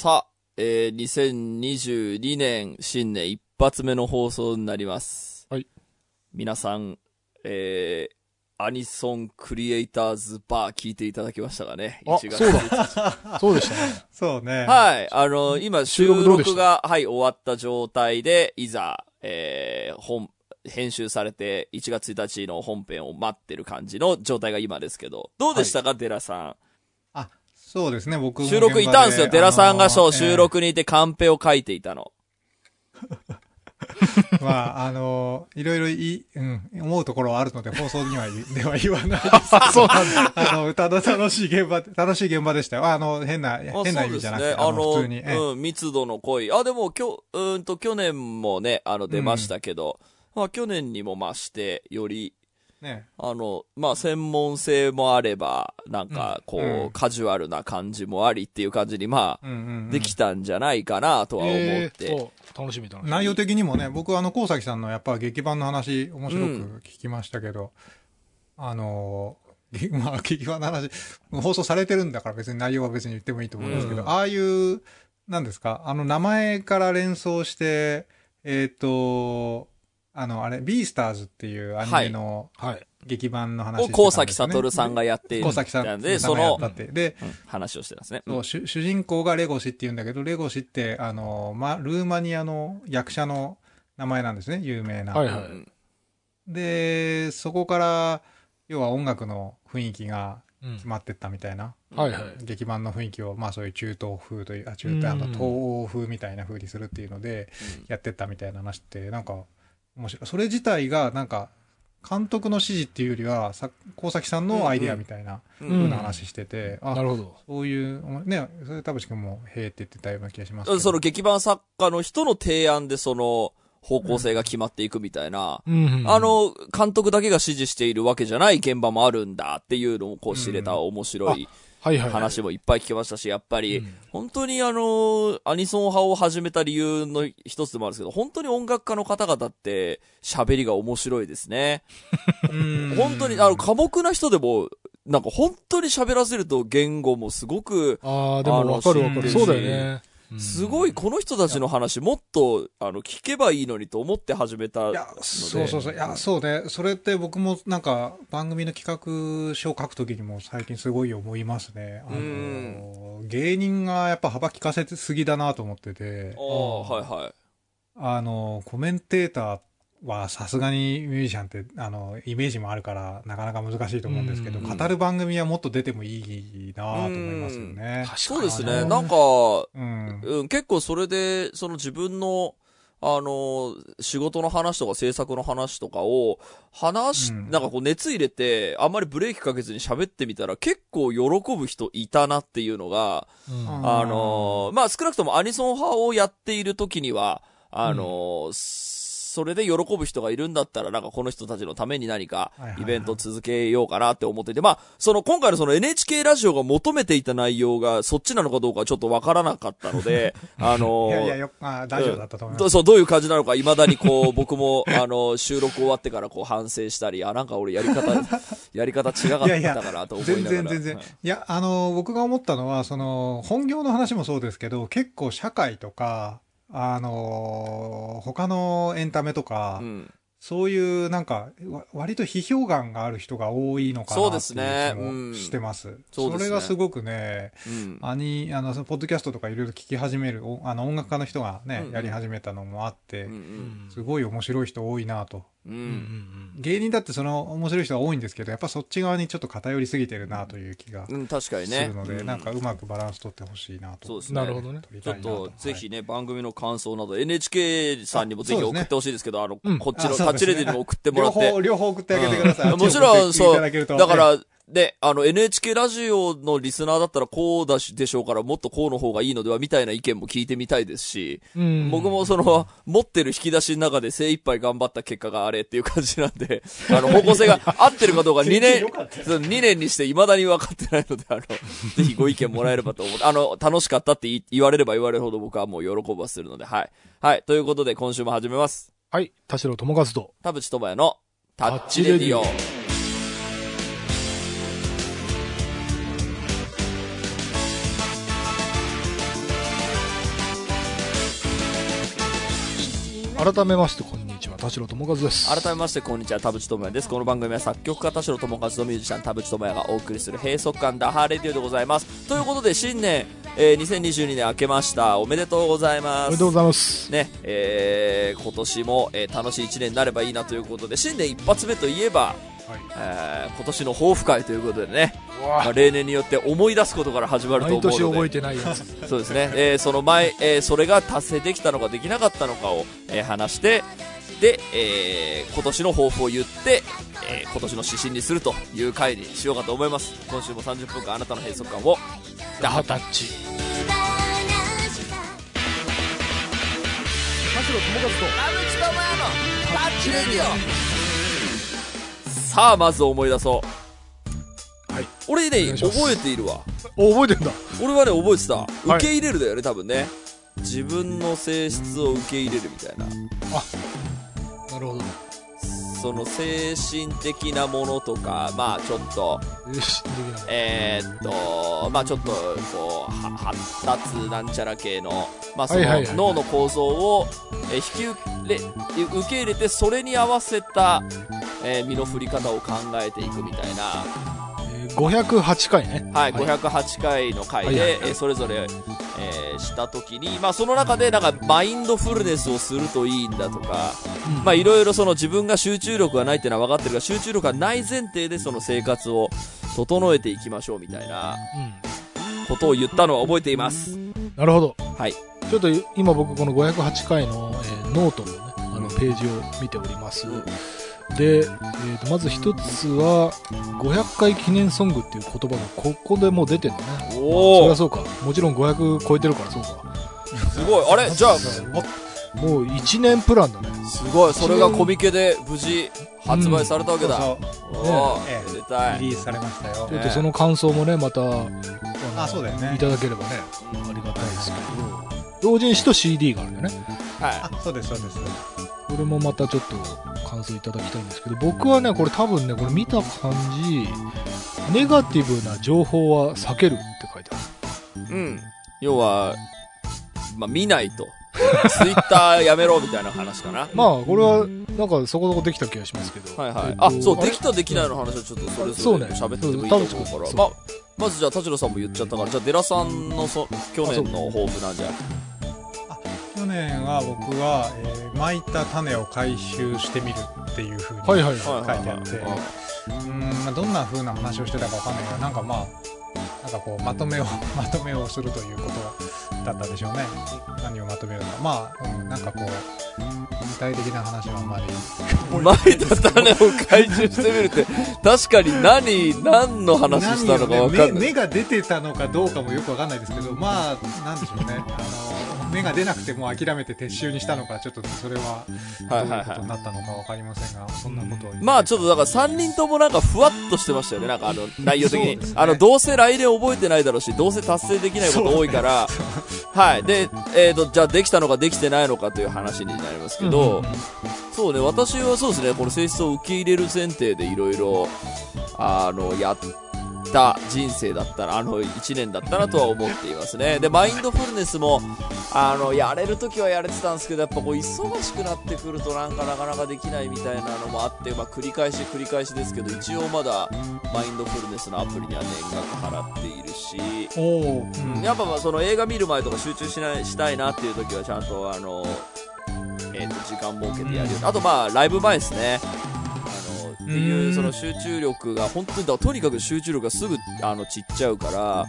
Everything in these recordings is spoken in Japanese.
さあ、えー、2022年新年一発目の放送になります。はい。皆さん、えー、アニソンクリエイターズバー聞いていただきましたかね？あ、1そうだ。そうでしたね。そうね。はい。あの、今、収収録が、はい、終わった状態で、いざ、えー、本、編集されて、1月1日の本編を待ってる感じの状態が今ですけど、どうでしたか、デラさあ、そうですね、僕ん。も収録いたんですよ。デラさんがそう、収。録にいてカンペを書いていたの。まあ、あの、いろいろいい、うん、思うところはあるので、放送には では言わないですけど。そうなんだ。あの、歌の楽しい現場、楽しい現場でしたよ。あの、変な、あ変な意味じゃなくて、ね。あの、普通に。ええうん、密度の濃い。あ、でも、きょ、うーんと、去年もね、あの、出ましたけど、まあ、去年にも増して、より、ね。あの、まあ、専門性もあれば、なんか、こう、うんカジュアルな感じもありっていう感じに、まあ、うんうんうんできたんじゃないかなとは思って。えーそう、楽しみ楽しみ。内容的にもね、僕あの、高崎さんのやっぱ劇版の話、面白く聞きましたけど、あの、げ まあ、劇版の話、放送されてるんだから別に内容は別に言ってもいいと思うんですけど、うんああいう、なんですか、あの、名前から連想して、えっ、と、あの、あれ、ビースターズっていうアニメのはい。劇版の話をね、高崎悟さんがやっている高崎さんで、そのさんがやった、って。で、うん話をしてたんですね。そう主主人公がレゴシって言うんだけど、レゴシって、あの、ま、ルーマニアの役者の名前なんですね、有名な。はいはいうんで、そこから、要は音楽の雰囲気がうん決まってったみたいな。はいはい。劇版の雰囲気を、まあそういう中東風という、あ、中うん東、あの、東欧風みたいな風にするっていうので、やってったみたいな話って、なんか、面白い。それ自体が、なんか、監督の指示っていうよりは、さ高崎さんのアイディアみたいなうん風な話してて、あな、るほど。そういう、ね、それ田淵君も、へえって言ってたような気がしますその劇版作家の人の提案でその方向性が決まっていくみたいな、うんあ、の、監督だけが指示しているわけじゃない現場もあるんだっていうのをこう知れた面白いはいはい。話もいっぱい聞けましたし、やっぱりうん、本当にあの、アニソン派を始めた理由の一つでもあるんですけど、本当に音楽家の方々って喋りが面白いですね。うん本当に、あの、寡黙な人でも、なんか本当に喋らせると言語もすごく、ああ、でもわかるわかる。そうだよね。すごいこの人たちの話もっと、あの、聞けばいいのにと思って始めたので。いや、そうそうそう。いや、そうね。それって僕もなんか番組の企画書を書くときにも最近すごい思いますね。あの、芸人がやっぱ幅利かせてすぎだなと思っててあ、あ、はいはい。あの、コメンテーターはさすがにミュージシャンって、あの、イメージもあるからなかなか難しいと思うんですけど、うん。語る番組はもっと出てもいいなと思いますよね。確かにそうですね。なんか、うん。うん、結構それで、その自分の、あの、仕事の話とか制作の話とかを、話し、うん。なんかこう熱入れて、あんまりブレーキかけずに喋ってみたら結構喜ぶ人いたなっていうのが、うん。あの、まあ少なくともアニソン派をやっている時には、あの、それで喜ぶ人がいるんだったら、なんかこの人たちのために何かイベント続けようかなって思ってて、まあ、その今回のその NHK ラジオが求めていた内容がそっちなのかどうかはちょっとわからなかったので、あのいやいや、よあ大丈夫だったと思います。どそう、どういう感じなのか、未だにこう、僕も、あの、収録終わってからこう反省したり、あ、なんか俺やり方、やり方違かったかなと思いながら。全然全然。はいいや、あの、僕が思ったのは、その、本業の話もそうですけど、結構社会とか、あの、他のエンタメとか、うん。そういうなんか、わ割と批評眼がある人が多いのかなっていう気もしてます。そうですねれがすごくね、うん。アニ、あの、ポッドキャストとかいろいろ聞き始める、おあの、音楽家の人がね、うんやり始めたのもあって、うんすごい面白い人多いなと。うん。ううんん。芸人だってその面白い人が多いんですけど、やっぱそっち側にちょっと偏りすぎてるなという気がうん、確かにすね。るので、うなんかうまくバランス取ってほしいなと。そうですね。なるほどね。ちょっと、ぜひね、番組の感想など、NHK さんにもぜひ送ってほしいですけど、あの、うんこっちのタッチレディにも送ってもらって。両方、両方送ってあげてください。うんもちろん、そう。だから、で、あの、NHK ラジオのリスナーだったらこうだし、でしょうから、もっとこうの方がいいのでは、みたいな意見も聞いてみたいですし、うん僕もその、持ってる引き出しの中で精一杯頑張った結果があれっていう感じなんで、あの、方向性が合ってるかどうか2年、そう2年にして未だに分かってないので、あの、ぜひご意見もらえればと思って、あの、楽しかったって言われれば言われるほど僕はもう喜ばせるので、はい。はい。ということで、今週も始めます。はい。田代智和と。田淵智也のタッチレディオ。改めましてこんにちは田代智和です。改めましてこんにちは田淵智也です。この番組は作曲家田代智和とミュージシャン田淵智也がお送りする閉塞感ダハーレディオでございます。ということで新年、えー、2022年明けました。おめでとうございます。おめでとうございます。ねえー、今年も、えー、楽しい1年になればいいなということで新年一発目といえばはい。えー今年の抱負会ということでね、まあ、例年によって思い出すことから始まると毎思うので。年覚えてないやつ。そうですね、えーその前、えーそれが達成できたのかできなかったのかを、えー話してで、えー今年の抱負を言って、えー今年の指針にするという回にしようかと思います。今週も30分間あなたの閉塞感を。ダハタッチ。田代智和と田淵智也のタッチレディオさあまず思い出そうはい。俺ね覚えているわ。お覚えてんだ。俺はね覚えてた。い。受け入れるだよね、多分ね。自分の性質を受け入れるみたいな。なるほど。その精神的なものとかまあちょっとえーっとまあちょっとこうは発達なんちゃら系のまあその脳の構造をえー引き受け受け入れてそれに合わせたえー身の振り方を考えていくみたいなえー508回ね。はい、508回の回で、はいはいはい。えーそれぞれ、えーした時に、まあ、その中でなんかマインドフルネスをするといいんだとか、うん。まあ、いろいろその自分が集中力がないっていうのは分かってるが集中力がない前提でその生活を整えていきましょうみたいなことを言ったのは覚えています。うんなるほど。はい。ちょっと今僕この508回の、えーノートのねあのページを見ております、うんで、えーとまず一つは500回記念ソングっていう言葉がここでもう出てるのね。そりおおゃそうか。もちろん500超えてるからそうか。すごい。あれ？じゃあ、もう1年プランだね。すごい。それがコミケで無事発売されたわけだ。そうおーね。めでたい。リリースされましたよ。ちょっとその感想もねまたのあそうだよね。いただければね。ありがたいですけど。同人誌と CD があるんだよねはあそうですそうですこれもまたちょっと感想いただきたいんですけど僕はねこれ多分ねこれ見た感じネガティブな情報は避けるって書いてあるい。うん。要は、まあ、見ないと。ツイッターやめろみたいな話かな。まあこれはなんかそこそこできた気がしますけどはいはい。えっとあ、そう、できたできないの話はちょっとそれそうねぞれ喋ってもいいと思うから。ま、まずじゃあ、田代さんも言っちゃったから、じゃあ、デラさんのそ去年の抱負なんじゃ。去年は僕は、えー巻いた種を回収してみるっていうふうにはいはい。はい書いてあって、うーんまあどんな風な話をしてたかわかんないけどなんかまあなんかこうまとめを まとめをするということだったでしょうね。何をまとめるのか。まあ、うん、なんかこう具体的な話はあんまり。巻いた種を回収してみるって、確かに何、何の話したのかわかんない。ね芽芽が出てたのかどうかもよくわかんないですけどまあなんでしょうね。あの芽が出なくても諦めて撤収にしたのかちょっとそれはどういうことになったのかわかりませんが、そんなことまあちょっとだから3人ともなんかふわっとしてましたよね、なんかあの 内容的に。ねあの、どうせ来年覚えてないだろうし、どうせ達成できないこと多いから、はい。で、えっ、と、じゃあできたのかできてないのかという話になりますけど、うんそうね、私はそうですね、この性質を受け入れる前提でいろいろ、あの、やった人生だったら、あの、1年だったなとは思っていますね。で、マインドフルネスも、あの、やれるときはやれてたんですけど、やっぱこう、忙しくなってくるとなんかなかなかできないみたいなのもあって、まあ、繰り返し繰り返しですけど、一応まだ、マインドフルネスのアプリには年額払っているし、うんやっぱまあその映画見る前とか集中しないしたいなっていう時はちゃんとあの、えー、と時間設けてやるよ、あとまあライブ前ですねっていううんその集中力が本当にだとにかく集中力がすぐあの散っちゃうから、あ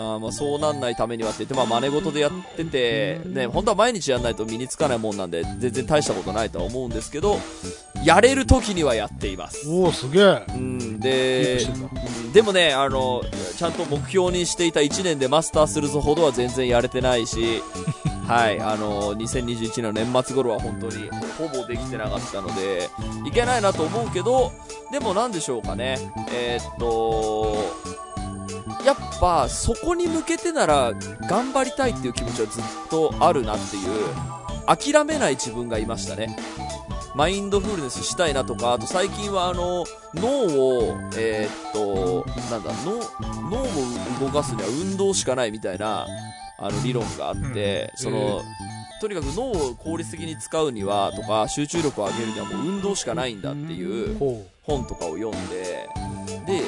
ーまあそうなんないためにはって言ってまあ真似事でやっててね本当は毎日やんないと身につかないもんなんで全然大したことないとは思うんですけどやれる時にはやっています。おおすげえ。うん。ででもね、あの、ちゃんと目標にしていた1年でマスターするぞほどは全然やれてないし、はい、あの、2021年の年末頃は本当にほぼできてなかったので、いけないなと思うけど、でもなんでしょうかね、えーっと、やっぱそこに向けてなら頑張りたいっていう気持ちはずっとあるなっていう、諦めない自分がいましたね。マインドフルネスしたいなとか、あと最近はあの、脳を、えーっと、なんだ、脳、脳を動かすには運動しかないみたいな、あの理論があって、うん。その、とにかく脳を効率的に使うにはとか集中力を上げるにはもう運動しかないんだっていうほ本とかを読んでで、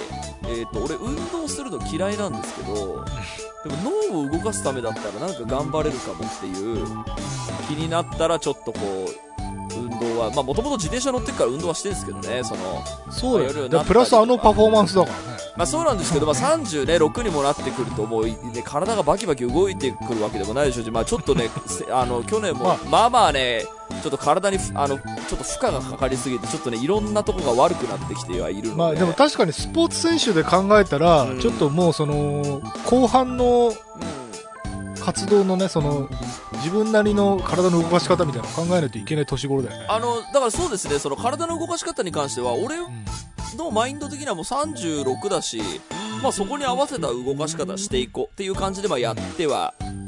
えー、と俺運動するの嫌いなんですけどでも脳を動かすためだったらなんか頑張れるかもっていう気になったらちょっとこう運動はまあもともと自転車乗ってるから運動はしてるんですけどねそのうそうだよプラスあのパフォーマンスだからね。まあそうなんですけど、まあ、30ね、6にもなってくると、もう、ね、体がバキバキ動いてくるわけでもないでしょうし、まあちょっとね、せあの、去年も、まあ。まあまあね、ちょっと体にふ、あの、ちょっと負荷がかかりすぎて、ちょっとね、いろんなとこが悪くなってきてはいるので。まあでも確かにスポーツ選手で考えたら、うん。ちょっともうその、後半のう活動のね、その、自分なりの体の動かし方みたいなのを考えないといけない年頃だよね。んあの、だからそうですね、その体の動かし方に関しては、俺うんのマインド的にはもう36だし、まあそこに合わせた動かし方していこうっていう感じでまあやってはい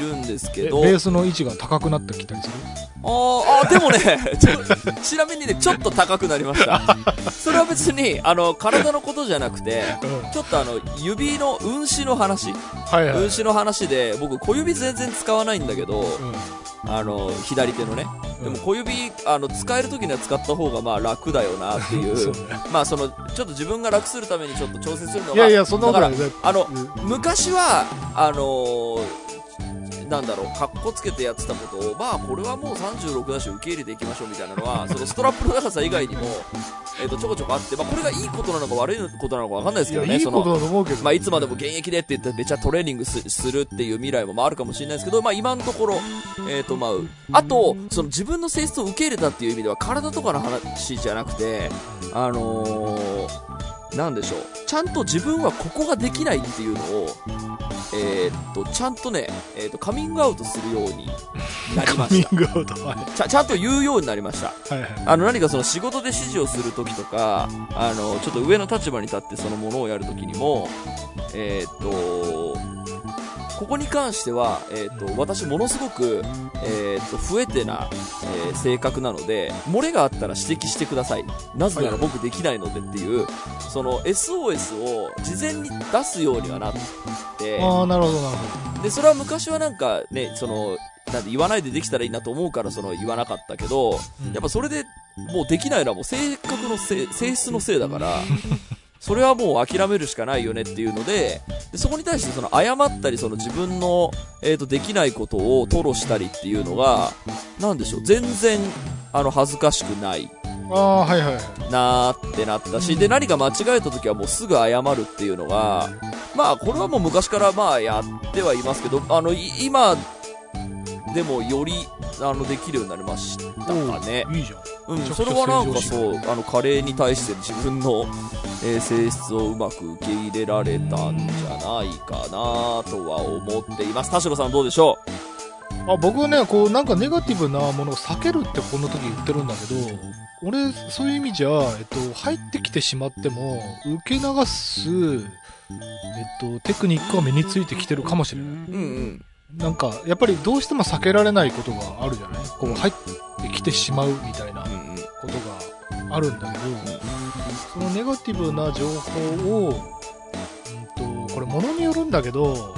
るんですけえど、ベースの位置が高くなってきたりする？あーあー、でもね、ちょちなみにね、ちょっと高くなりました。それは別に、あの、体のことじゃなくて、うん。ちょっとあの、指の、運指の話。はいはい。運指の話で、僕小指全然使わないんだけど、うんあの、左手のね。でも小指、あの、使える時には使った方がまあ楽だよなってい そうう。ね。まあその、ちょっと自分が楽するためにちょっと調整するのが、いやいや、そんなことだから。あの、うん昔は、あのーなんだろう、かっこつけてやってたことを、まあ、これはもう36だし、受け入れていきましょうみたいなのは、そのストラップの長さ以外にも、えっ、と、ちょこちょこあって、まあ、これがいいことなのか悪いことなのかわかんないですけどね、そいいことの、だと思うけど。まあ、いつまでも現役でって言ってめっちゃトレーニングすするっていう未来もまああるかもしれないですけど、まあ、今のところ、えっ、と、まあ、あと、その自分の性質を受け入れたっていう意味では、体とかの話じゃなくて、あのー、なんでしょう。ちゃんと自分はここができないっていうのを、えーっと、ちゃんとね、えーっと、カミングアウトするようになりまカミンした。グアウト。はいちゃちゃんと言うようになりました。はいはい。あの、何かその仕事で指示をするときとか、あの、ちょっと上の立場に立ってそのものをやるときにも、えーっと、ここに関しては、えーっと、私ものすごく、えーっと、不得手な、えー性格なので、漏れがあったら指摘してください。なぜなら僕できないのでっていう、その SOS を事前に出すようにはなって、ああ、なるほど、なるほで、それは昔はなんかね、その、なんで言わないでできたらいいなと思うからその言わなかったけど、ど。やっぱそれでもうできないのはもう性格のせい、性質のせいだから、それはもう諦めるしかないよねっていうので、でそこに対してその謝ったり、その自分の、えっ、と、できないことを吐露したりっていうのが、なんでしょう、全然、あの、恥ずかしくないああ、はいはいはい。なーってなったし、で、何か間違えた時はもうすぐ謝るっていうのが、まあ、これはもう昔からまあやってはいますけど、あの、い今、でもより、あの、できるようになりましたかね。いいじゃん。うん、それはなんか正そう、あの、カレーに対して自分の、えー性質をうまく受け入れられたんじゃないかなとは思っています。田代さんどうでしょあ僕はね、こう、なんかネガティブなものを避けるってこの時言ってるんだけど、俺、そういう意味じゃ、えっと、入ってきてしまっても、受け流す、えっと、テクニックは身についてきてるかもしれない。ううんうん。なんか、やっぱりどうしても避けられないことがあるじゃない？こう、入ってきてしまうみたいな。ことがあるんだけど、そのネガティブな情報を、うんと、これ物によるんだけど、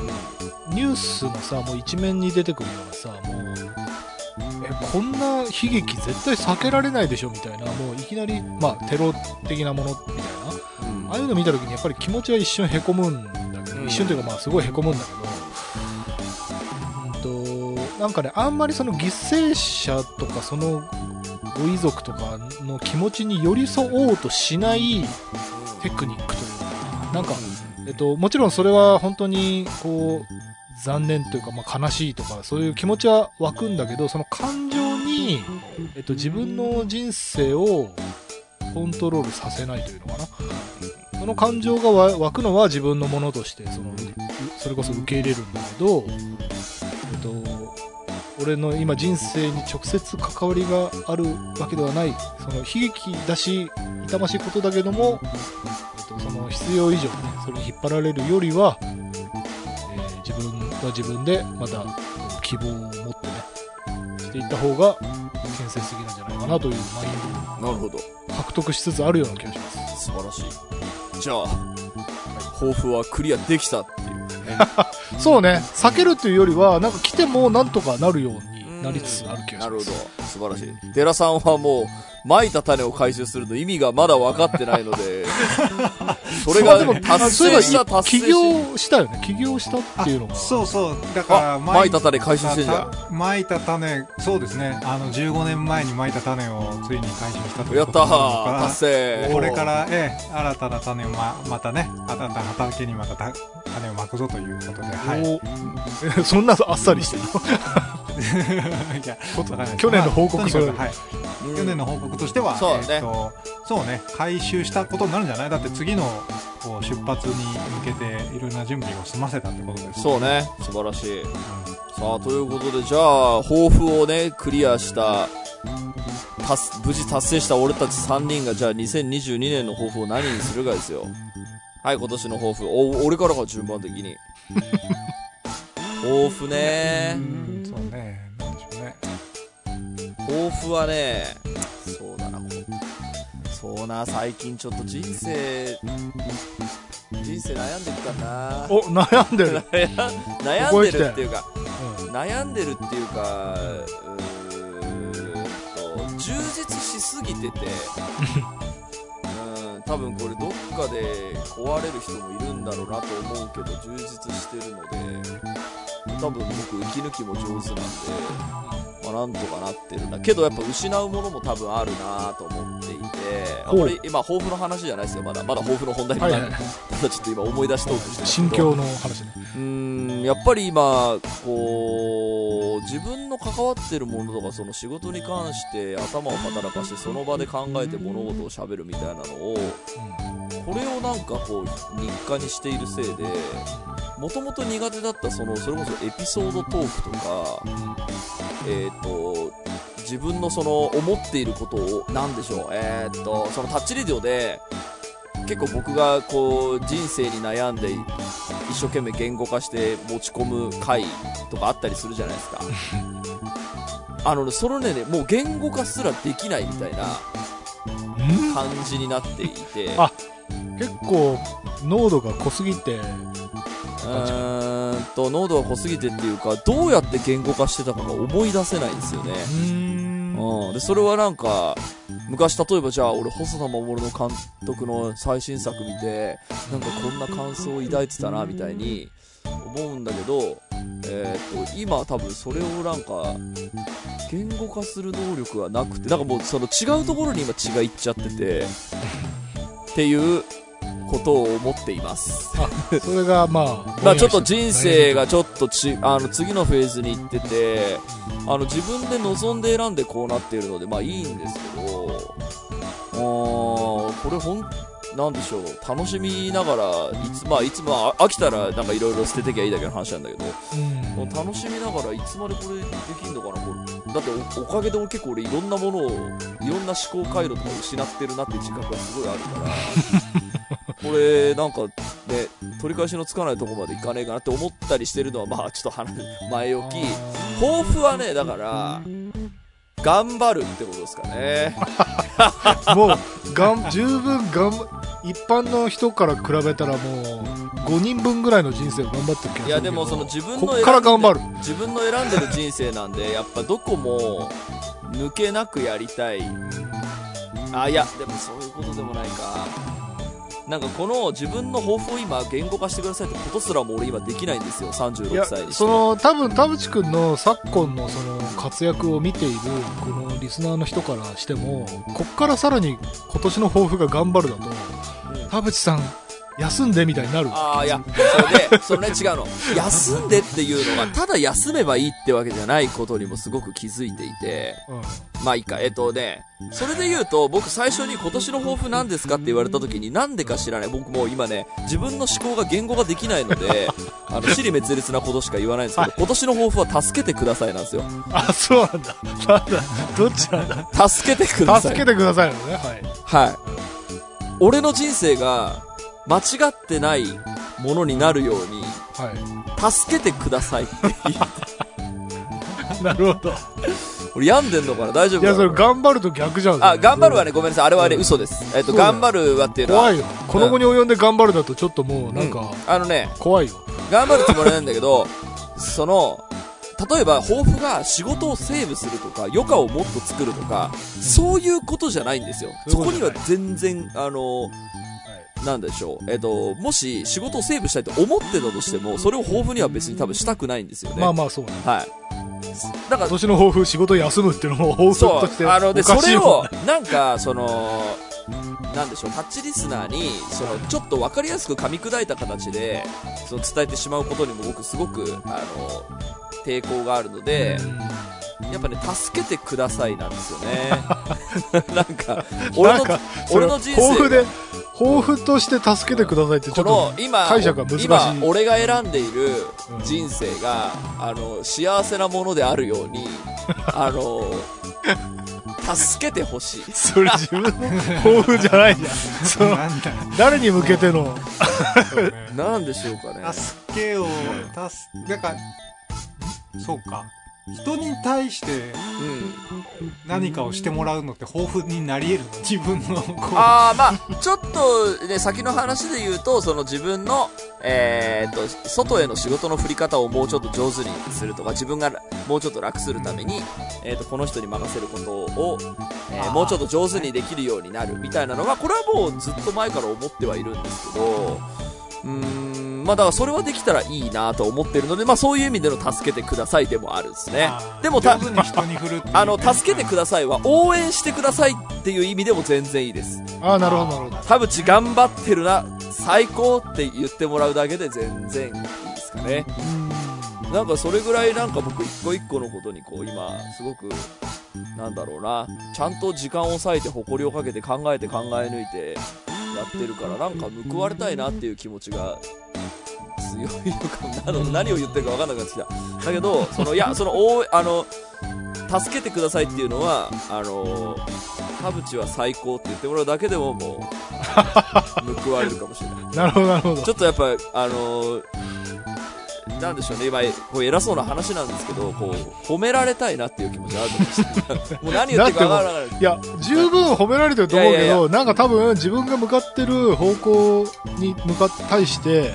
ニュースのさ、もう一面に出てくるようなさ、もう、え、こんな悲劇絶対避けられないでしょみたいな、もういきなり、まあ、テロ的なものみたいな、うん。ああいうの見た時にやっぱり気持ちは一瞬へこむんだけど、うん。一瞬というかまあすごいへこむんだけど、なんかね、あんまりその犠牲者とかそのご遺族とかの気持ちに寄り添おうとしないテクニックというか、なんか、えっと、もちろんそれは本当に、こう、残念というか、まあ、悲しいとか、そういう気持ちは湧くんだけど、その感情に、えっと、自分の人生をコントロールさせないというのかな。その感情がわ湧くのは自分のものとして、その、うそれこそ受け入れるんだけど、えっと、俺の今人生に直接関わりがあるわけではない、その悲劇だし、痛ましいことだけども、えっと、その必要以上にね、それに引っ張られるよりは、えー自分は自分でまた希望を持ってね、していった方が建設的なんじゃないかなというマインなるほど。ドを獲得しつつあるような気がします。素晴らしい。じゃあ、抱負はクリアできたね。そうね、避けるというよりは、なんか来てもなんとかなるように、うんなりつつある気がします。なるほど。素晴らしい。寺さんはもう、撒いた種を回収するの意味がまだ分かってないので、それが達成した、達成起し業したよね。起業したっていうのが。そうそう。だから、あ、撒いた種回収してんじゃん。まいた種、そうですね。あの、15年前にまいた種をついに回収したというやったーか達成これから、ええ、新たな種をま、またね、新たな畑にまたた種をまくぞということで、はい。そんなあっさりしてるの？去年の報告書まあ。うん去年の報告としては、そうねえーとそうね、回収したことになるんじゃない？だって次のこう出発に向けていろいろな準備を済ませたってことです。そうね。素晴らしい。さあ、ということで、じゃあ、抱負をね、クリアした、達無事達成した俺たち3人が、じゃあ2022年の抱負を何にするかですよ。はい、今年の抱負。お、俺からか順番的に。抱負ね抱負はね、そうだな、そうな、最近ちょっと人生、人生悩んでるかな。お、悩んでる。悩悩んでるっていうか、うん悩んでるっていうかうーんと充実しすぎててうん多分これどっかで壊れる人もいるんだろうなと思うけど充実してるので多分僕息抜きも上手なんで、まあ、なんとかなってるんだ。けどやっぱ失うものも多分あるなと思っていてこれ今抱負の話じゃないですよ。まだまだ抱負の本題になる、はい。はいただちょっと今思い出しトークして心境の話ね。うーんやっぱり今こう自分の関わってるものとかその仕事に関して頭を働かしてその場で考えて物事をしゃべるみたいなのをこれをなんかこう日課にしているせいでもともと苦手だったそのそれこそエピソードトークとかえっ、と自分のその思っていることを何でしょうえっ、とそのタッチレディオで結構僕がこう人生に悩んで一生懸命言語化して持ち込む回とかあったりするじゃないですか。あのねそのねもう言語化すらできないみたいなうん？感じになっていて。あ結構、濃度が濃すぎて、うーんと濃度が濃すぎてっていうかどうやって言語化してたかが思い出せないんですよね。うーん。うん、でそれはなんか昔例えばじゃあ俺細田守の監督の最新作見てなんかこんな感想を抱いてたなみたいに思うんだけど、えー、と今多分それをなんか言語化する能力がなくてなんかもうその違うところに今血がいっちゃっててっていうことを思っています。それが、まあ、まあちょっと人生がちょっとちあの次のフェーズに行っててあの自分で望んで選んでこうなっているのでまあいいんですけどこれほんなんでしょう楽しみながらいつ,、まあ、いつもあ飽きたらなんかいろいろ捨ててきゃいいだけの話なんだけどうん。楽しみながらいつまでこれできんのかなこれ。だっておおかげで俺結構俺いろんなものをいろんな思考回路とか失ってるなって自覚がすごいあるから これなんかね取り返しのつかないとこまでいかねえかなって思ったりしてるのはまあちょっと話前置き。抱負はねだから頑張るってことですかね。もう、がん、十分がん、一般の人から比べたらもう、5人分ぐらいの人生を頑張ってるけど。いやでもその自分のから頑張る。自分の選んでる人生なんでやっぱどこも抜けなくやりたい。あいやでもそういうことでもないかなんかこの自分の抱負を今言語化してくださいってことすらも俺今できないんですよ。い36や歳その多分田淵君の昨今のその活躍を見ているこのリスナーの人からしてもこっからさらに今年の抱負が頑張るだとうん田淵さん休んでみたいになる。ああいやそれでそれね違うの。休んでっていうのがただ休めばいいってわけじゃないことにもすごく気づいていて。うん。まあいいか、えっとね、それで言うと、僕最初に今年の抱負何ですかって言われた時になんでか知らない。僕もう今ね、自分の思考が言語ができないので、あの、尻滅裂なことしか言わないんですけど、今年の抱負は助けてくださいなんですよ。あそうなんだ。なんだどっちなんだ。助けてください。助けてくださいのね。はい。はい。俺の人生が間違ってないものになるように、は助けてくださいって。言う。いなるほど。俺病んでんのかな？大丈夫いやそれか頑張ると逆じゃん。なあ、頑張るはね、ごめんなさい。あれはね、うん。嘘です。えっと、頑張るはっていうのは、怖いよ。この後に及んで頑張るだとちょっともうなんかあのね、怖いよ。頑張るつもりなんだけど、その、例えば、抱負が仕事をセーブするとか、余暇をもっと作るとか、そういうことじゃないんですよ。そこには全然、あの、なんでしょう。えっ、と、もし仕事をセーブしたいと思ってたとしても、それを抱負には別に多分したくないんですよね。まあまあそうね。はい。だから今、年の抱負、仕事休むっていうのも抱負そうとして。、あの、で、それをなんか、その、なんでしょう、タッチリスナーに、その、ちょっと分かりやすく噛み砕いた形で、その、伝えてしまうことにも僕すごく、あの、抵抗があるので、やっぱね、助けてくださいなんですよね。なんか、俺の俺の人生が。抱負で、抱負として助けてくださいってちょこっと、の今解釈が難しい。今俺が選んでいるうん。人生が、あの幸せなものであるように あの助けてほしい。それ自分の抱負じゃないじゃん。その、誰に向けての、そうねなんでしょうかね。助けを、たす、なんか、そうか。人に対してうん何かをしてもらうのって豊富になり得るの自分のこう。ああまあちょっとね先の話で言うとその自分のえーっと外への仕事の振り方をもうちょっと上手にするとか自分がもうちょっと楽するために、えーっとこの人に任せることを、えーもうちょっと上手にできるようになるみたいなのはこれはもうずっと前から思ってはいるんですけどうーんまあだからそれはできたらいいなと思ってるのでまあそういう意味での助けてくださいでもあるんですね。でもた あの助けてくださいは応援してくださいっていう意味でも全然いいです。ああ、なるほど、なるほど。田淵頑張ってるな最高って言ってもらうだけで全然いいですかね。なんかそれぐらいなんか僕一個一個のことにこう今すごくなんだろうなちゃんと時間を割いて誇りをかけて考えて考え抜いてやってるからなんか報われたいなっていう気持ちが強いのかな。何を言ってるか分かんなくなってきた。だけどそのいやその応援あの助けてくださいっていうのはあの田淵は最高って言ってもらうだけでももう報われるかもしれない。なるほど、なるほど。ち。ょっとやっぱ、あのーなんでしょうね、今、こう偉そうな話なんですけど、こう、褒められたいなっていう気持ちがあるんですよ。もう何言ってるかわからない。いや、十分褒められてると思うけど、いやいやいなんか多分自分が向かってる方向に向かって、対して、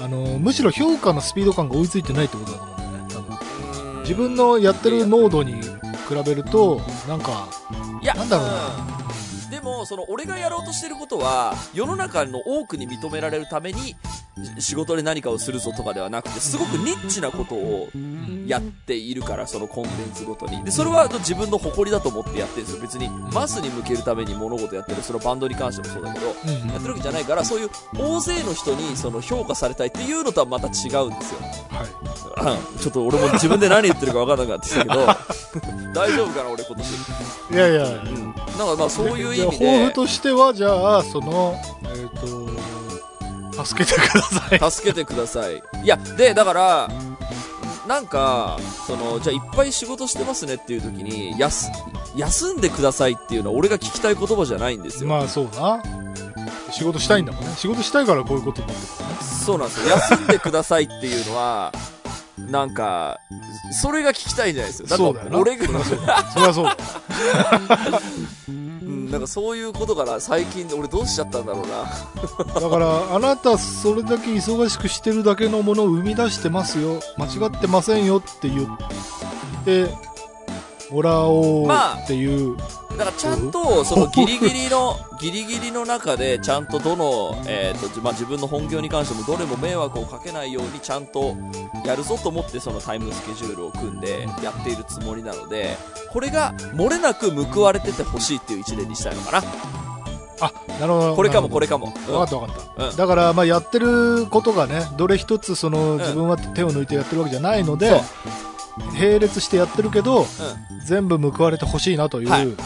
あの、むしろ評価のスピード感が追いついてないってことだと思うんだよね、多分。自分のやってる濃度に比べると、なんか、いや、なんだろうなも、その、俺がやろうとしてることは、世の中の多くに認められるために、し仕事で何かをするぞとかではなくて、すごくニッチなことをやっているから、そのコンテンツごとに。で、それは自分の誇りだと思ってやってるんですよ。別に、マスに向けるために物事やってる、そのバンドに関してもそうだけど、うんやってるわけじゃないから、そういう大勢の人にその評価されたいっていうのとはまた違うんですよ。はい。ちょっと俺も自分で何言ってるか分からなくなってきたけど、大丈夫かな俺今年。いやいや、うん。なんかまあそういう意味抱負で、としては、じゃあ、その、えっ、と、助けてください。助けてください。いや、で、だから、なんか、その、じゃあいっぱい仕事してますねっていう時に、やす、休んでくださいっていうのは俺が聞きたい言葉じゃないんですよ。まあそうな。仕事したいんだもんね。仕事したいからこういうことになってるからね。そうなんですよ。休んでくださいっていうのは、なんか、それが聞きたいんじゃないですよ。そうだよな俺が、そりゃそうだ なんかそういうことから最近俺どうしちゃったんだろうな。だから、あなたそれだけ忙しくしてるだけのものを生み出してますよ。間違ってませんよって言ってもらおうまあっていう。だからちゃんと、そのギリギリの、ギリギリの中で、ちゃんとどの、えっ、と、まあ、自分の本業に関してもどれも迷惑をかけないようにちゃんとやるぞと思ってそのタイムスケジュールを組んでやっているつもりなので、これが漏れなく報われててほしいっていう一年にしたいのかな。あ、なるほど。これかもこれかも。ほどわかったわかった。うんだから、まあやってることがね、どれ一つその、ん自分は手を抜いてやってるわけじゃないので並列してやってるけど、う全部報われてほしいなという。はいん。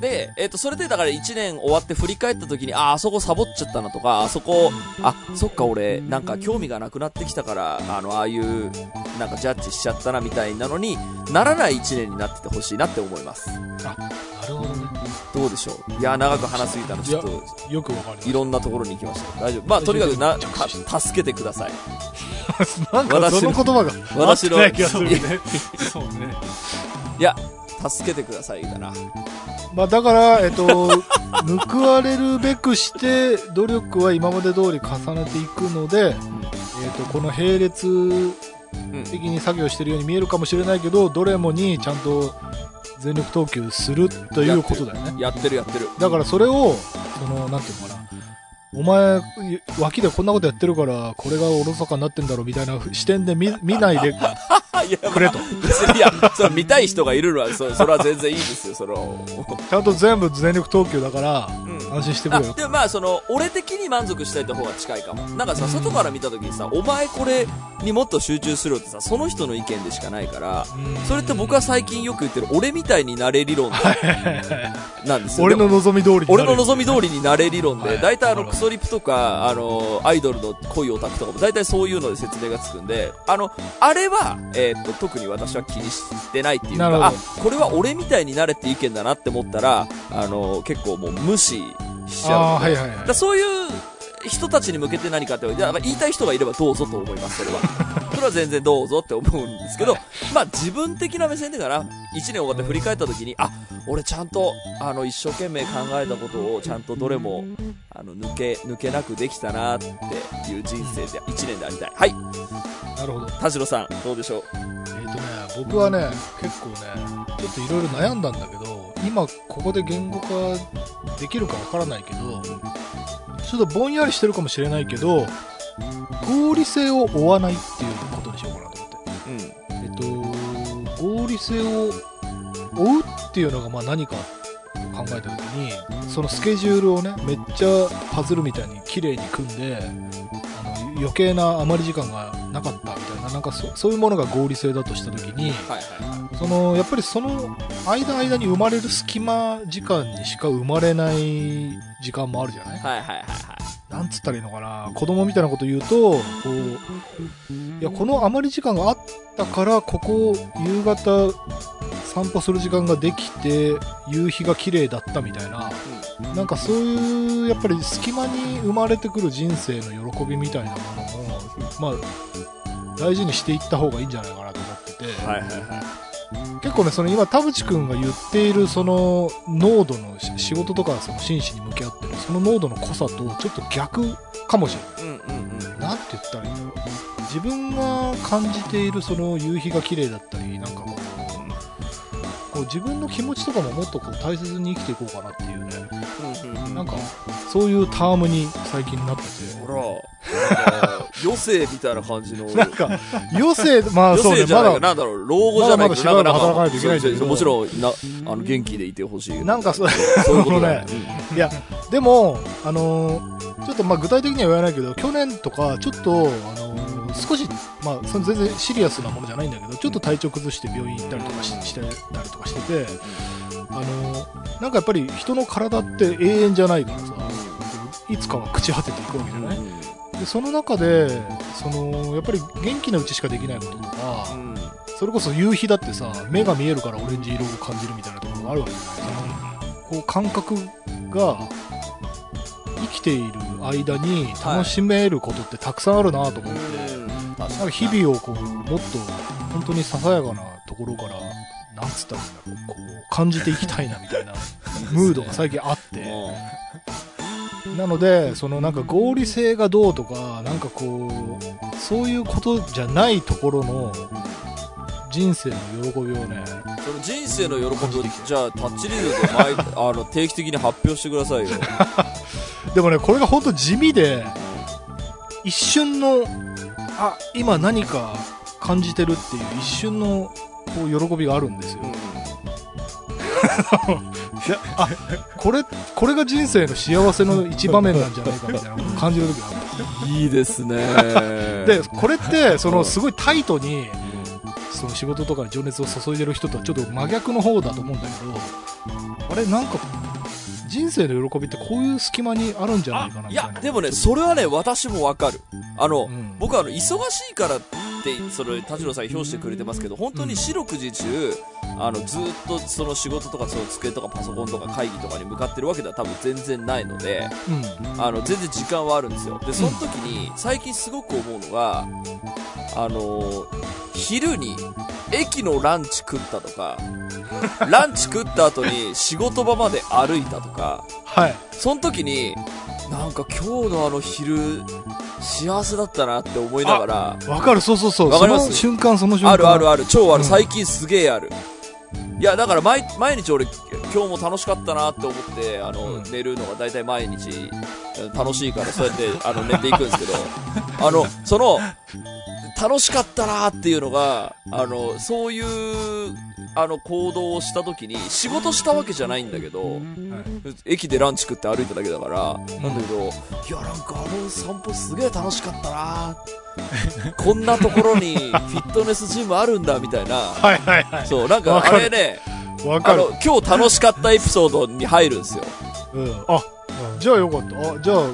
で、えっ、と、それでだから1年終わって振り返った時に、あ、あそこサボっちゃったなとか、あそこ、あ、そっか俺、なんか興味がなくなってきたから、あの、ああいう、なんかジャッジしちゃったなみたいなのにならない1年になっててほしいなって思います。なるほどね。どうでしょう？いや、長く話しすぎたので、ちょっと、よくわかりますいろんなところに行きました。大丈夫。まあ、とにかくな、助けてください。なんかその言葉が私の合ってない気がするね。そうね。いや、助けてくださいだな。まあだから、えっと、報われるべくして、努力は今まで通り重ねていくので、えっと、この並列うん。的に作業してるように見えるかもしれないけど、どれもにちゃんと全力投球するということだよね。やってるやってる。だからそれを、その、なんていうのかな。お前、脇でこんなことやってるから、これがおろそかになってんだろうみたいな視点で見 見ないで。くれと。いや、それ見たい人がいるのは、そそれは全然いいですよ、その。ちゃんと全部全力投球だから、うん。安心してくれよ。あでもまあその俺的に満足したいって方が近いかも。なんかさ外から見た時にさお前これにもっと集中するよってさその人の意見でしかないからそれって僕は最近よく言ってる俺みたいになれ理論なんですよ。俺の望み通りになる。俺の望み通りになれ理論はい。で大体あのクソリプとかあのアイドルの恋オタクとかも大体そういうので説明がつくんであのあれは、えーっと特に私は気にしてないっていうかあこれは俺みたいになれって意見だなって思ったらあの結構もう無視しちゃうはいはいはいだ。そういう人たちに向けて何かって言いたい人がいればどうぞと思います、それは。それは全然どうぞって思うんですけど、まあ自分的な目線でかな、1年終わって振り返った時に、あ、俺ちゃんと、あの、一生懸命考えたことをちゃんとどれも、あの、抜け、抜けなくできたなっていう人生で、1年でありたい。はい、なるほど。田代さん、どうでしょう？えっ、とね、僕はね、結構ね、ちょっといろいろ悩んだんだけど、今ここで言語化できるかわからないけど、ちょっとぼんやりしてるかもしれないけど、合理性を追わないっていうことにしようかなと思って。うん。えっと、合理性を追うっていうのがまあ何かと考えた時に、そのスケジュールをね、めっちゃパズルみたいに綺麗に組んで、あの余計な余り時間がなかったみたいな、なんかそそういうものが合理性だとした時に、はいはいはそのやっぱりその間間に生まれる隙間時間にしか生まれない時間もあるじゃないい？はいはいはいはい。なんつったらいいのかな。子供みたいなこと言うと、こう、いや、この余り時間があったから、ここ、夕方、散歩する時間ができて、夕日が綺麗だったみたいな、なんかそういう、やっぱり隙間に生まれてくる人生の喜びみたいなものも、まあ、大事にしていった方がいいんじゃないかなと思ってて、はいはいはい。結構ね、その今、田淵くんが言っている、その、濃度のし仕事とか、その真摯に向き合ってる、その濃度の濃さと、ちょっと逆かもしれない。うんうんうん。なんて言ったらいいんだろう。自分が感じている、その夕日が綺麗だったり、なんかこう、自分の気持ちとかももっとこう大切に生きていこうかなっていうね、うんうんうんなんか、そういうタームに最近なってて。ほら、余生みたいな感じの。なんか、余生、まあ余そうね、まだ、なんだろう、老後じゃないけど、まだまだ働かないといけないんだけどもちろん、な、あの、元気でいてほしい。なんかそう、そういうことね。いや、でも、あのーちょっとまあ具体的には言わないけど、去年とか、ちょっと、あのー少し、まあ、その全然シリアスなものじゃないんだけど、ちょっと体調崩して病院行ったりとかししてたりとかしてて、あのーなんかやっぱり人の体って永遠じゃないからさ、いつかは朽ち果てていくわけじゃない、でその中で、その、やっぱり元気なうちしかできないこととか、それこそ夕日だってさ、目が見えるからオレンジ色を感じるみたいなところがあるわけじゃない？そのこう感覚が生きている間に楽しめることってたくさんあるなと思って、日々をこうもっと本当にささやかなところからなんつったらいいんだろうこう感じていきたいなみたいな ムードが最近あって。なのでそのなんか合理性がどうとかなんかこうそういうことじゃないところの人生の喜びをねその人生の喜びを、じゃあ、タッチリードで毎、あの、定期的に発表してくださいよ。でもねこれが本当地味で一瞬のあ今何か感じてるっていう一瞬のこう喜びがあるんですよ、いやあこれこれが人生の幸せの一場面なんじゃないかみたいなことを感じる時があいいですね。るでこれってそうんのすごいタイトにその仕事とかに情熱を注いでる人とはちょっと真逆の方だと思うんだけどあれなんか人生の喜びってこういう隙間にあるんじゃないかなみたいな、いやでもね、それはね、私もわかる。あの、うん僕はあの、忙しいからって、それ、田代さん表してくれてますけど、本当に四六時中、あの、ずっとその仕事とか、その机とかパソコンとか会議とかに向かってるわけでは多分全然ないので、うんあの、全然時間はあるんですよ。で、その時に、最近すごく思うのが、あの、昼に、駅のランチ食ったとか、ランチ食った後に仕事場まで歩いたとか、はい。その時に、なんか今日のあの昼幸せだったなって思いながら、わかる、そうそうそう。わかります？その瞬間、その瞬間。あるあるある、超ある、うん。最近すげえある。いや、だから毎、毎日俺、今日も楽しかったなって思って、あの、うん。寝るのが大体毎日、楽しいから、そうやって、あの、寝ていくんですけど、あの、その、楽しかったなっていうのが、あの、そういう、あの、行動をした時に、仕事したわけじゃないんだけど、駅でランチ食って歩いただけだから、なんだけど、いや、なんかあの散歩すげえ楽しかったな こんなところにフィットネスジムあるんだ、みたいな。はいはいはい。そう、なんかあれね、わかるあの。、今日楽しかったエピソードに入るんですよ。うん。あ、じゃあよかった。あ、じゃあも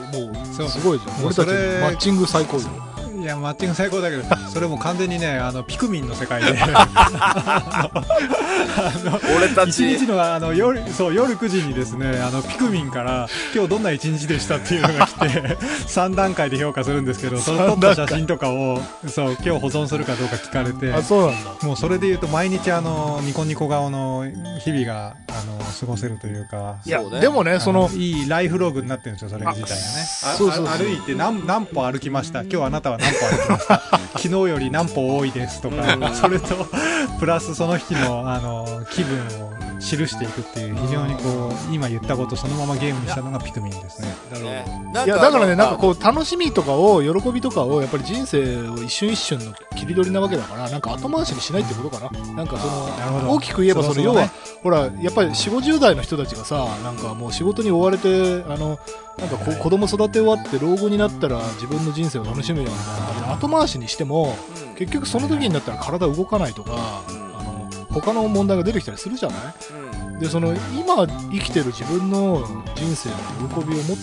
そうう、すごいじゃん。俺たちマッチング最高じゃん。いや、マッチング最高だけど、それも完全にね、あの、ピクミンの世界で、俺た一ち日、のあの夜、そう、夜9時にですね、あの、ピクミンから、今日どんな一日でしたっていうのが来て、3段階で評価するんですけど、その撮った写真とかを、そう、今日保存するかどうか聞かれて、あ、そうなんだ。もうそれで言うと毎日あの、ニコニコ顔の日々が、あの、過ごせるというか、いやでもね、そのあ、いいライフログになってるんですよ、それ自体がね。あそうそうそうあ歩いて何何歩歩きました？今日あなたは何歩歩きました。昨日より何歩多いですとか、それと、プラスその日の、あの、気分を記していくっていう、非常にこう、今言ったことそのままゲームにしたのがピクミンですね。ね。いや、だからね、なんかう、こう、楽しみとかを、喜びとかを、やっぱり人生を一瞬一瞬の切り取りなわけだから、なんか後回しにしないってことかな。なんかその、大きく言えば、その、そろそろね。要は、ほら、やっぱり4、50代の人たちがさ、なんかもう仕事に追われて、あの、なんかこはい。子供育て終わって老後になったら自分の人生を楽しむような感じで後回しにしても、うん。結局その時になったら体動かないとか、他の問題が出てきたりするじゃない？うん。でその今生きてる自分の人生の喜びをもっ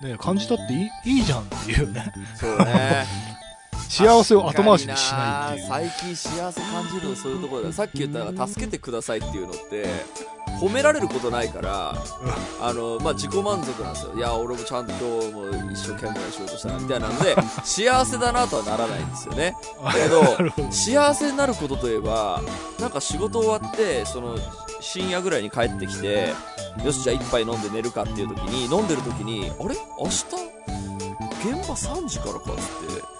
と、ね、感じたっていいいいじゃんっていうね。そうね。幸せを後回しにしないっていう。最近幸せ感じるのそういうところだ。さっき言った助けてくださいっていうのって褒められることないから、あの、まあ、自己満足なんですよ。いや、俺もちゃんと今日も一生懸命な仕事したな、みたいなので、幸せだなとはならないんですよね。だけど、幸せになることといえば、なんか仕事終わって、その、深夜ぐらいに帰ってきて、よし、じゃあ一杯飲んで寝るかっていう時に、飲んでる時に、あれ？明日、現場3時からかっつって、一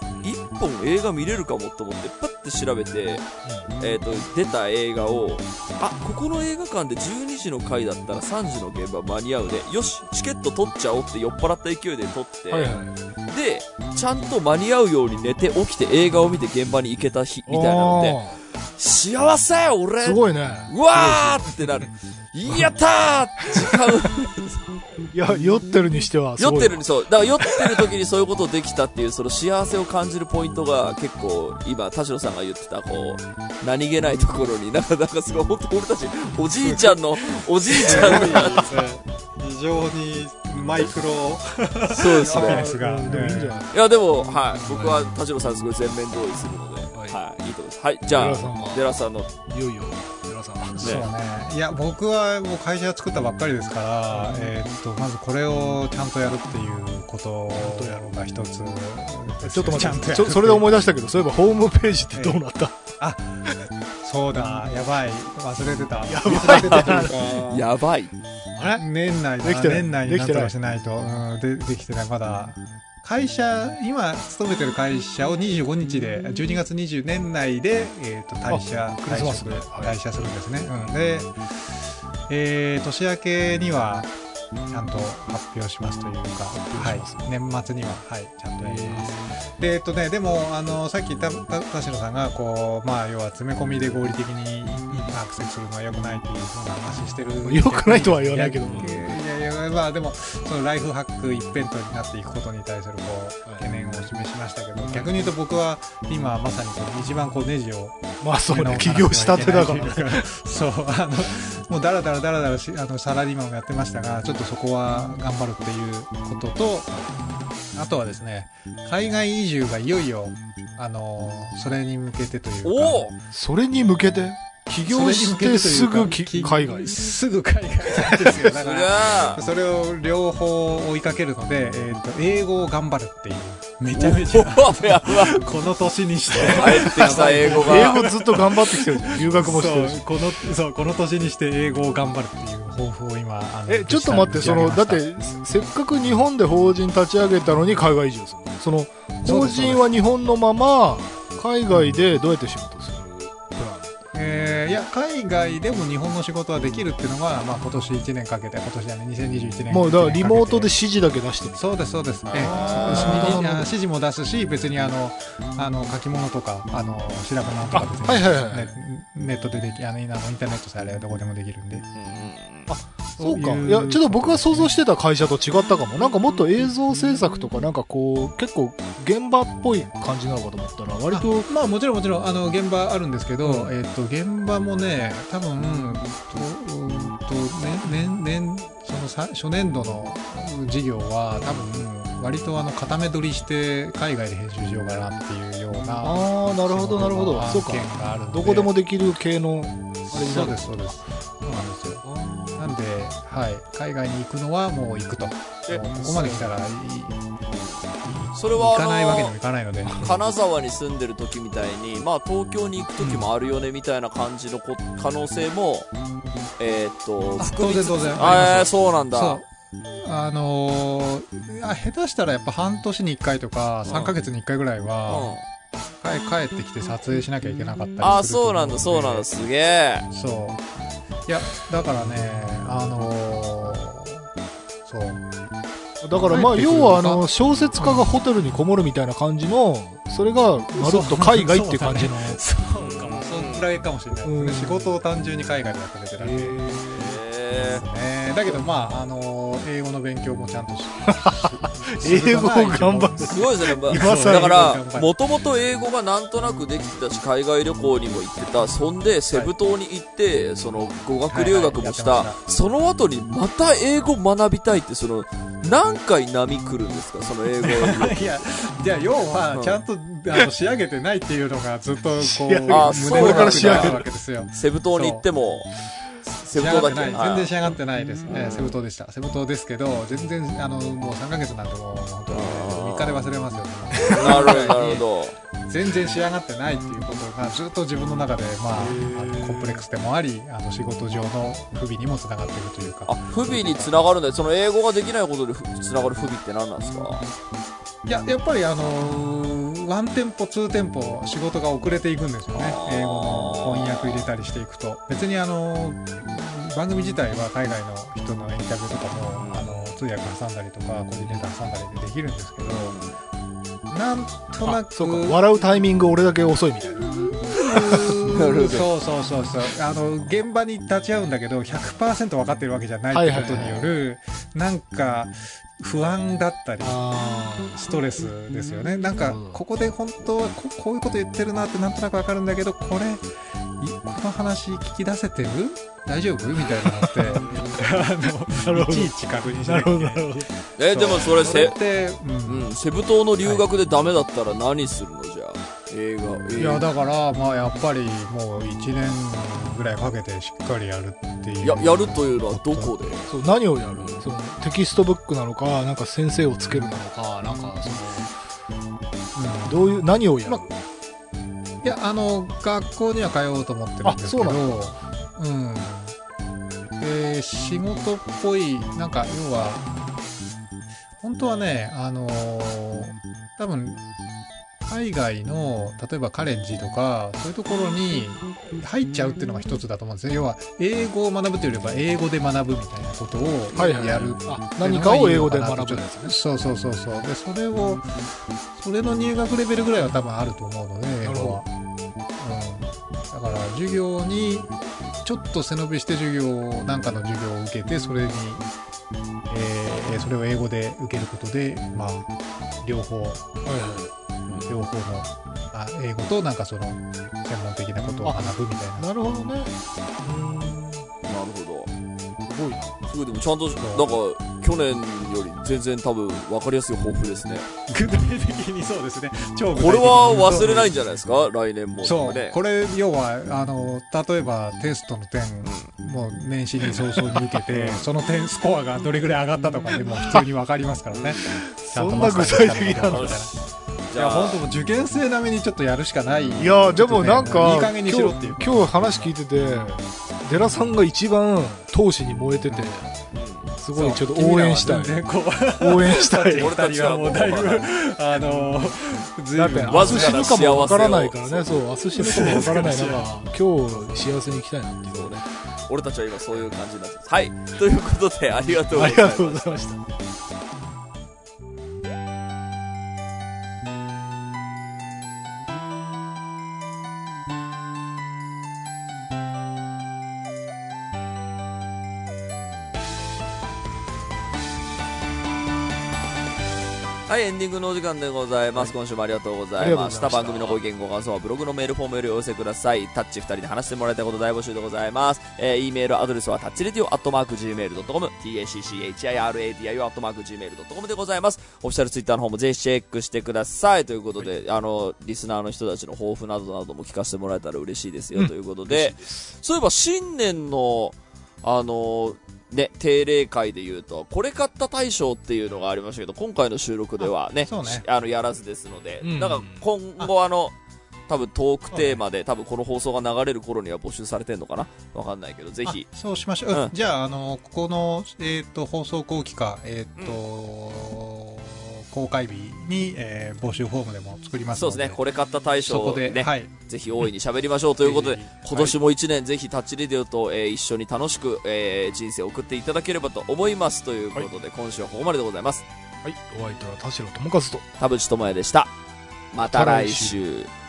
本映画見れるかもと思って、パッて調べて、えっ、と、出た映画を、あ、ここの映画館で12時の回だったら3時の現場間に合うね。よし、チケット取っちゃおうって酔っ払った勢いで取って、はいはいで、ちゃんと間に合うように寝て起きて映画を見て現場に行けた日みたいなので、幸せ俺すごいねうわーってなる。やったー時間、いや酔ってるにしては酔ってるにそう。だから酔ってる時にそういうことできたっていう、その幸せを感じるポイントが結構、今、田代さんが言ってた、こう、何気ないところに、なんか、なんかすごい、本当俺たち、おじいちゃんの、おじいちゃんが、非常にマイクロそうですね。いや、でも、はい。僕は田代さんすごい全面同意するので、はいはい。いいと思います。はい。じゃあ寺さんは、寺さんの、いよいよ寺さんそうね。いや、僕はもう会社作ったばっかりですから、えーっと、まずこれをちゃんとやるっていうことが一つ。ちょっと待ちゃんとやるってちょそれで思い出したけどそういえばホームページってどうなった？そうだ、やばい。忘れてた。やばい忘れてたというかやばい。あれ？年内できてない年内にできてないなんとかしないと。うん、で、できてない。まだ。会社、今勤めてる会社を25日で、12月20年内で、えっ、と、退社、クリスマスで退社するんですね。うん。で、えー、年明けには、ちゃんと発表しますというか、はい。年末には、はい、ちゃんとやります。で、えっとね、でも、あの、さっき言った、た田代さんが、こう、まあ、要は詰め込みで合理的にアクセスするのは良くないっていうふうな話してる。良くないとは言わないけどまあでも、そのライフハック一辺倒になっていくことに対する、こう、懸念を示しましたけど、逆に言うと僕は、今まさにこう一番こうネジを、まあそうね起業したてだから。そう、あの、もうだらだらだらだらし、あの、サラリーマンをやってましたが、ちょっとそこは頑張るっていうことと、あとはですね、海外移住がいよいよ、あの、それに向けてというか、それに向けて？起業してすぐ海外？すぐ海外ですよ。だから、えそれを両方追いかけるので、えっ、と、英語を頑張るっていう。めちゃめちゃ、この年にして。帰ってきた 英語が。英語ずっと頑張ってきてる。留学もしてるこの、そう、この年にして英語を頑張るっていう抱負を今、え、ちょっと待って、その、だっ、て、せっかく日本で法人立ち上げたのに海外移住するの？その、法人は日本のまま、海外でどうやって仕事するえーいや、海外でも日本の仕事はできるっていうのが、まあ今年1年かけて、今年じゃね、2021年。もう、だからリモートで指で示だけ出してみる。そうです、そうです。ええ指示あ指示も出すし、別にあの、あの、書き物とか、あの、調べなんとか別に、あはいはいはいネネットででき、あの、インターネットさえあればどこでもできるんで。そうか。そういういや、ちょっと僕が想像してた会社と違ったかも。なんかもっと映像制作とか、なんかこう、結構現場っぽい感じなのかと思ったら、割と、あまあもちろんもちろん、あの、現場あるんですけど、うんえっ、と、現場もね、多分、と、うんと、年、年、年、そのさ初年度の事業は、多分、割とあの、固め取りして、海外で編集しようかなっていうような、ああ、なるほど、なるほど。そうかどこでもできる系の、あれになるそうです、そうです。はい、海外に行くのはもう行くと。ここまで来たらいい。それは行かないわけにいかないので。金沢に住んでる時みたいにまあ東京に行く時もあるよねみたいな感じのこ可能性もえーっと当然当然。あえそうなんだ。あのー下手したらやっぱ半年に1回とかうん。3ヶ月に1回ぐらいは、うん。帰帰ってきて撮影しなきゃいけなかったりするあそうなんだそうなんだすげえ。そういやだからねあのーそう。だからまあ、要はあの、小説家がホテルにこもるみたいな感じの、それが、まるっと海外っていう感じの。そうかもそんくらいかもしれない。ですね、うん。仕事を単純に海外でやってるだけ。なんでへね。だけどまああのー英語の勉強もちゃんとし英語を頑張ーすごいですね、ま今更だからもともと英語がなんとなくできてたし海外旅行にも行ってた。そんでセブ島に行ってその語学留学もした、はいはいその後にまた英語学びたいってその何回波来るんですか？その英語 いや、じゃあ要は、ちゃんと、あの、仕上げてないっていうのがずっと、こう、胸の中これから仕上げるわけですよ。セブ島に行ってもセ仕ブ島だけ上がってない。全然仕あ上がってないです。えーセブ島でした。セブ島ですけど、全然、あの、もう3ヶ月なんてもう、本当にね、あー3日で忘れますよね。ーなるほど全然仕上がってないっていうことが、ずっと自分の中で、まあ、あのコンプレックスでもあり、あの、仕事上の不備にもつながっているというか。あ不備につながるんだその英語ができないことでふつながる不備って何なんですか？いや、やっぱりあのーワンテンポ、ツーテンポ、仕事が遅れていくんですよね英語の翻訳入れたりしていくと。別にあのー番組自体は海外の人のインタビューとかも、あの通訳挟んだりとか、コーディネーター挟んだりでできるんですけど、なんとなく、あそうか、笑うタイミング俺だけ遅いみたいな。そうそうそうそう。あの、現場に立ち会うんだけど、100%分かってるわけじゃないってことによる、なんか、不安だったり、あストレスですよね。なんかうん、ここで本当はここういうこと言ってるなってなんとなくわかるんだけど、これ、いこの話聞き出せてる？大丈夫？みたいなのって、あの、いちいち確認しなゃるほど、なるほど。えでもそれそれっせて、うん。うん、セブ島の留学でダメだったら何するの？じゃあ映画。映いや、画だから、まあ、やっぱりもう1年ぐらいかけてしっかりやるっていう。ややるというのはどこで？そう、何をやる？その、テキストブックなのか、なんか先生をつけるなのか、なんか、その、うんどういう、何をやる、まいや、あの、学校には通おうと思ってるんですけど、うん。で、仕事っぽい、なんか、要は、本当はね、あのー多分、海外の、例えばカレッジとか、そういうところに入っちゃうっていうのが一つだと思うんですね。要は、英語を学ぶというよりは、英語で学ぶみたいなことをはいはいやるあ何かを英語で学ぶやつね。そうそうそうそう。で、それを、それの入学レベルぐらいは多分あると思うので、英語は。うん。だから、授業に、ちょっと背伸びして授業、なんかの授業を受けて、それに、えー、それを英語で受けることで、まあ、両方、両方の、あ英語となんかその、専門的なことを学ぶみたいな。なるほどね。なるほど。すごいな。すごいでもちゃんとなんか去年より全然多分分かりやすい抱負ですね。具体的にそうですね。超これは忘れないんじゃないですか？来年も。そう、ね。これ、要は、あの、例えばテストの点、もう年始に早々に受けて、その点、スコアがどれぐらい上がったとかでも普通にわかりますからね。そん。とな具体的なのかみたいなじゃあ本当もう受験生並みにちょっとやるしかない。いや、でもなんか、いい加減にしろっていう今日話聞いてて、デラさんが一番ト闘志に燃えてて、すごいちょっと応援したい。応援したい。俺たちはもうだいぶ、あの、ずいぶん、明日死ぬかもわからないからね、そう、明日死ぬかもわからない 中、今日幸せに生きたいなっていう。俺たちは今そういう感じになってます。はい。ということで、あ。りがとうございました。はい、エンディングのお時間でございます。今週もありがとうございました。番組のご意見、ご感想はブログのメールフォームよりお寄せください。タッチ二人で話してもらいたいこと大募集でございます。えー、e メールアドレスはタッチレディオアットマーク Gmail.com、tacchiradio アットマーク Gmail.com でございます。オフィシャルツイッターの方もぜひチェックしてください。ということで、あの、リスナーの人たちの抱負などなども聞かせてもらえたら嬉しいですよ、うんということで、そういえば新年の、あのね、定例会で言うと、これ買った大賞っていうのがありましたけど、今回の収録ではね、そうね。あの、やらずですので、うん。なんか今後あの、多分トークテーマで、多分この放送が流れる頃には募集されてんのかな？わかんないけど、ぜひ。あそうしましょう。うん。うんじゃあ、あの、ここの、えっ、と、放送後期か、えっ、と、公開日に、えー募集フォームでも作ります。そうですね、これ買った大そ賞こで、ね、はい。ぜひ大いに喋りましょうということで 今年も一年ぜひタッチレディオと、えー一緒に楽しく、えー人生を送っていただければと思いますということで、今週はここまででございまます。はい、お相手は田代智和と。田淵智也でした。また来週。